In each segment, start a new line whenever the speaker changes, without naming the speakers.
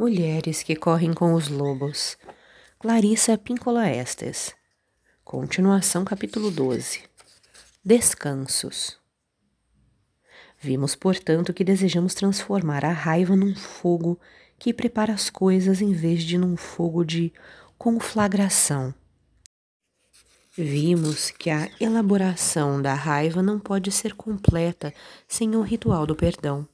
Mulheres que correm com os lobos. Clarissa Pincola Estes. Continuação, capítulo 12. Descansos. Vimos, portanto, que desejamos transformar a raiva num fogo que prepara as coisas em vez de num fogo de conflagração. Vimos que a elaboração da raiva não pode ser completa sem o ritual do perdão.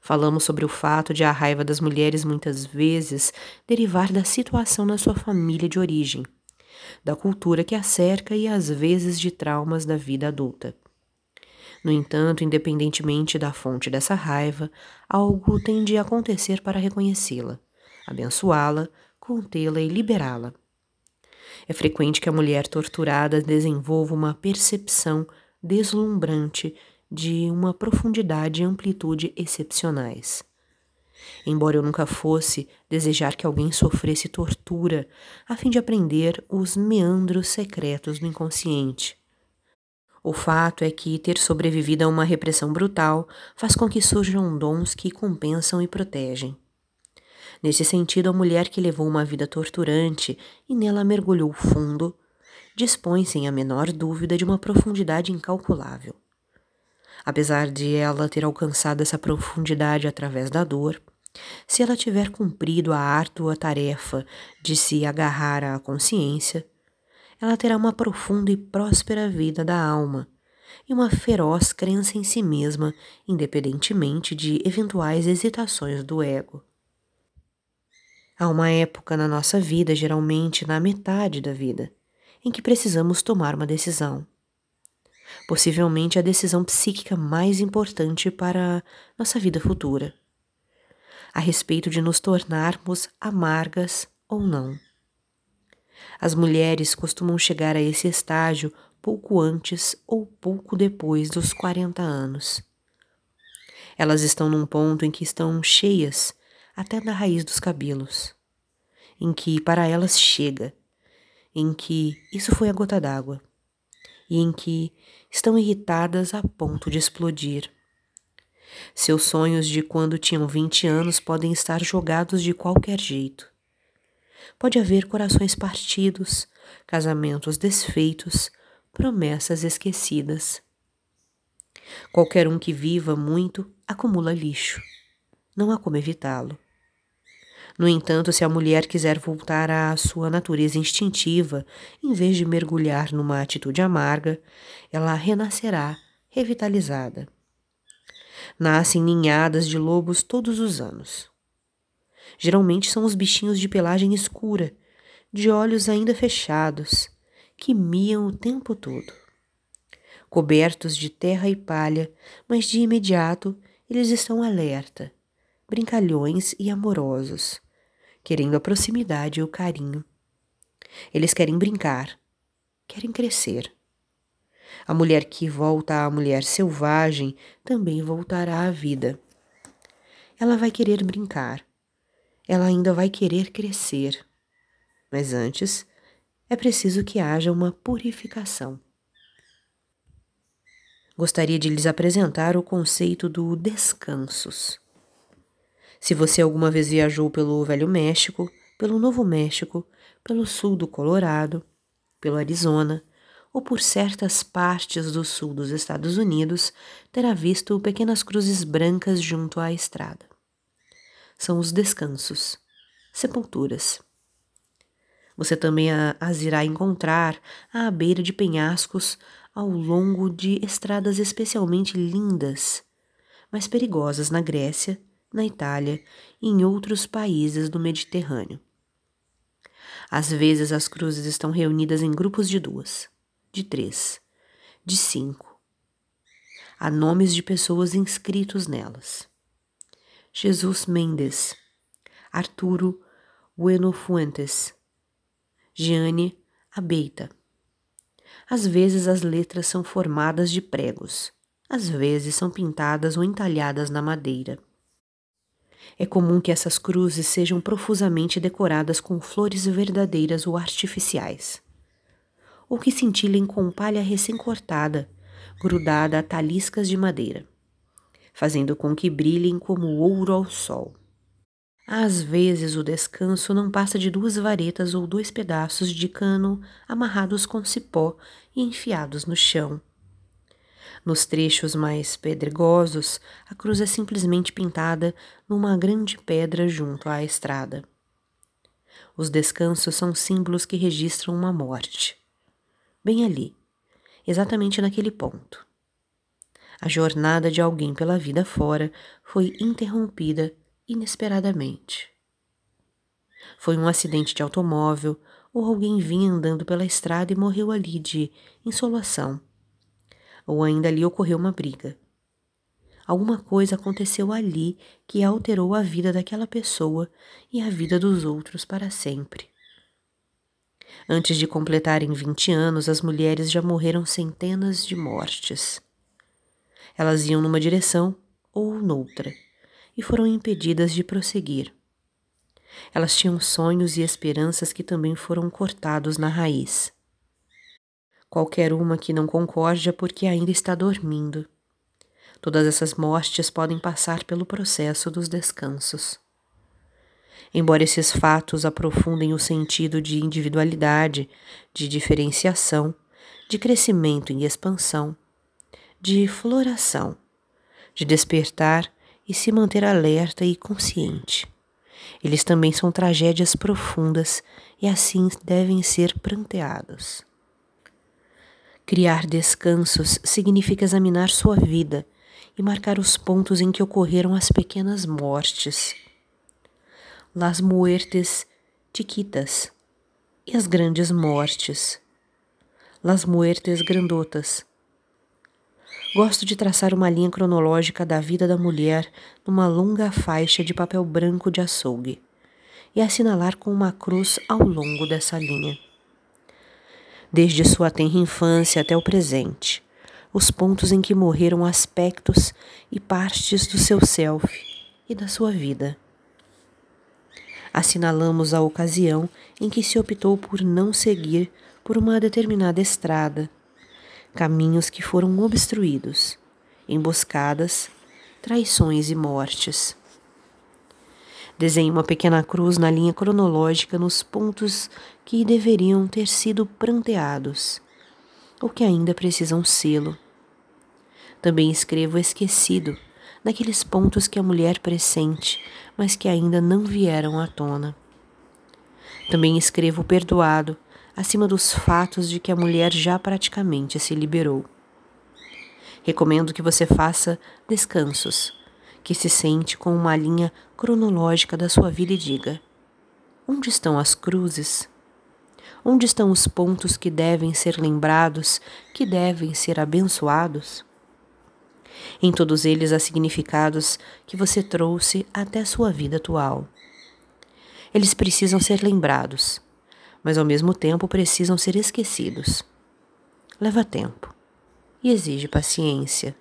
Falamos sobre o fato de a raiva das mulheres muitas vezes derivar da situação na sua família de origem, da cultura que a cerca e às vezes de traumas da vida adulta. No entanto, independentemente da fonte dessa raiva, algo tem de acontecer para reconhecê-la, abençoá-la, contê-la e liberá-la. É frequente que a mulher torturada desenvolva uma percepção deslumbrante de uma profundidade e amplitude excepcionais. Embora eu nunca fosse desejar que alguém sofresse tortura a fim de aprender os meandros secretos do inconsciente. O fato é que ter sobrevivido a uma repressão brutal faz com que surjam dons que compensam e protegem. Nesse sentido, a mulher que levou uma vida torturante e nela mergulhou fundo, dispõe sem a menor dúvida de uma profundidade incalculável. Apesar de ela ter alcançado essa profundidade através da dor, se ela tiver cumprido a árdua tarefa de se agarrar à consciência, ela terá uma profunda e próspera vida da alma e uma feroz crença em si mesma, independentemente de eventuais hesitações do ego. Há uma época na nossa vida, geralmente na metade da vida, em que precisamos tomar uma decisão possivelmente a decisão psíquica mais importante para nossa vida futura, a respeito de nos tornarmos amargas ou não. As mulheres costumam chegar a esse estágio pouco antes ou pouco depois dos 40 anos. Elas estão num ponto em que estão cheias até na raiz dos cabelos, em que para elas chega, em que isso foi a gota d'água e em que estão irritadas a ponto de explodir. Seus sonhos de quando tinham 20 anos podem estar jogados de qualquer jeito. Pode haver corações partidos, casamentos desfeitos, promessas esquecidas. Qualquer um que viva muito acumula lixo. Não há como evitá-lo. No entanto, se a mulher quiser voltar à sua natureza instintiva, em vez de mergulhar numa atitude amarga, ela renascerá revitalizada. Nascem ninhadas de lobos todos os anos. Geralmente são os bichinhos de pelagem escura, de olhos ainda fechados, que miam o tempo todo. Cobertos de terra e palha, mas de imediato eles estão alerta, brincalhões e amorosos querendo a proximidade e o carinho. Eles querem brincar, querem crescer. A mulher que volta à mulher selvagem também voltará à vida. Ela vai querer brincar. Ela ainda vai querer crescer. Mas antes, é preciso que haja uma purificação. Gostaria de lhes apresentar o conceito do descansos. Se você alguma vez viajou pelo Velho México, pelo Novo México, pelo sul do Colorado, pelo Arizona ou por certas partes do sul dos Estados Unidos, terá visto pequenas cruzes brancas junto à estrada. São os descansos, sepulturas. Você também as irá encontrar à beira de penhascos ao longo de estradas especialmente lindas, mas perigosas na Grécia na Itália e em outros países do Mediterrâneo. Às vezes as cruzes estão reunidas em grupos de duas, de três, de cinco. Há nomes de pessoas inscritos nelas. Jesus Mendes, Arturo Bueno Fuentes, Gianni Abeita. Às vezes as letras são formadas de pregos, às vezes são pintadas ou entalhadas na madeira. É comum que essas cruzes sejam profusamente decoradas com flores verdadeiras ou artificiais, ou que cintilem com palha recém-cortada, grudada a taliscas de madeira, fazendo com que brilhem como ouro ao sol. Às vezes o descanso não passa de duas varetas ou dois pedaços de cano amarrados com cipó e enfiados no chão. Nos trechos mais pedregosos, a cruz é simplesmente pintada numa grande pedra junto à estrada. Os descansos são símbolos que registram uma morte. Bem ali, exatamente naquele ponto. A jornada de alguém pela vida fora foi interrompida inesperadamente. Foi um acidente de automóvel ou alguém vinha andando pela estrada e morreu ali de insolação. Ou ainda ali ocorreu uma briga. Alguma coisa aconteceu ali que alterou a vida daquela pessoa e a vida dos outros para sempre. Antes de completarem 20 anos, as mulheres já morreram centenas de mortes. Elas iam numa direção ou noutra e foram impedidas de prosseguir. Elas tinham sonhos e esperanças que também foram cortados na raiz. Qualquer uma que não concorde é porque ainda está dormindo. Todas essas mortes podem passar pelo processo dos descansos. Embora esses fatos aprofundem o sentido de individualidade, de diferenciação, de crescimento e expansão, de floração, de despertar e se manter alerta e consciente. Eles também são tragédias profundas e assim devem ser pranteados. Criar descansos significa examinar sua vida e marcar os pontos em que ocorreram as pequenas mortes, las muertes chiquitas e as grandes mortes, las muertes grandotas. Gosto de traçar uma linha cronológica da vida da mulher numa longa faixa de papel branco de açougue e assinalar com uma cruz ao longo dessa linha. Desde sua tenra infância até o presente, os pontos em que morreram aspectos e partes do seu self e da sua vida. Assinalamos a ocasião em que se optou por não seguir por uma determinada estrada caminhos que foram obstruídos, emboscadas, traições e mortes. Desenhe uma pequena cruz na linha cronológica nos pontos que deveriam ter sido pranteados, ou que ainda precisam selo. Também escrevo esquecido naqueles pontos que a mulher pressente, mas que ainda não vieram à tona. Também escrevo perdoado acima dos fatos de que a mulher já praticamente se liberou. Recomendo que você faça descansos, que se sente com uma linha cronológica da sua vida e diga: onde estão as cruzes? Onde estão os pontos que devem ser lembrados, que devem ser abençoados? Em todos eles há significados que você trouxe até sua vida atual. Eles precisam ser lembrados mas ao mesmo tempo precisam ser esquecidos. Leva tempo e exige paciência.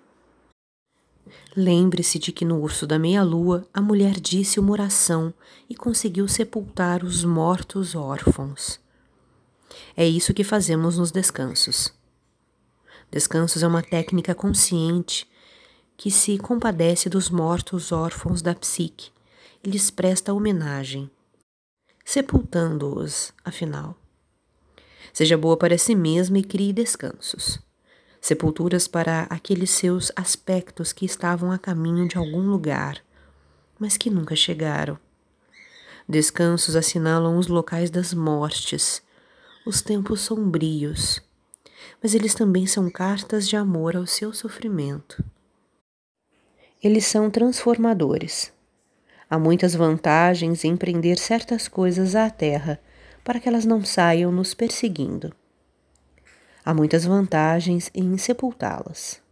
Lembre-se de que no urso da meia-lua a mulher disse uma oração e conseguiu sepultar os mortos órfãos. É isso que fazemos nos descansos. Descansos é uma técnica consciente que se compadece dos mortos órfãos da psique e lhes presta homenagem sepultando-os, afinal. Seja boa para si mesma e crie descansos. Sepulturas para aqueles seus aspectos que estavam a caminho de algum lugar, mas que nunca chegaram. Descansos assinalam os locais das mortes, os tempos sombrios, mas eles também são cartas de amor ao seu sofrimento. Eles são transformadores Há muitas vantagens em prender certas coisas à terra para que elas não saiam nos perseguindo. Há muitas vantagens em sepultá-las.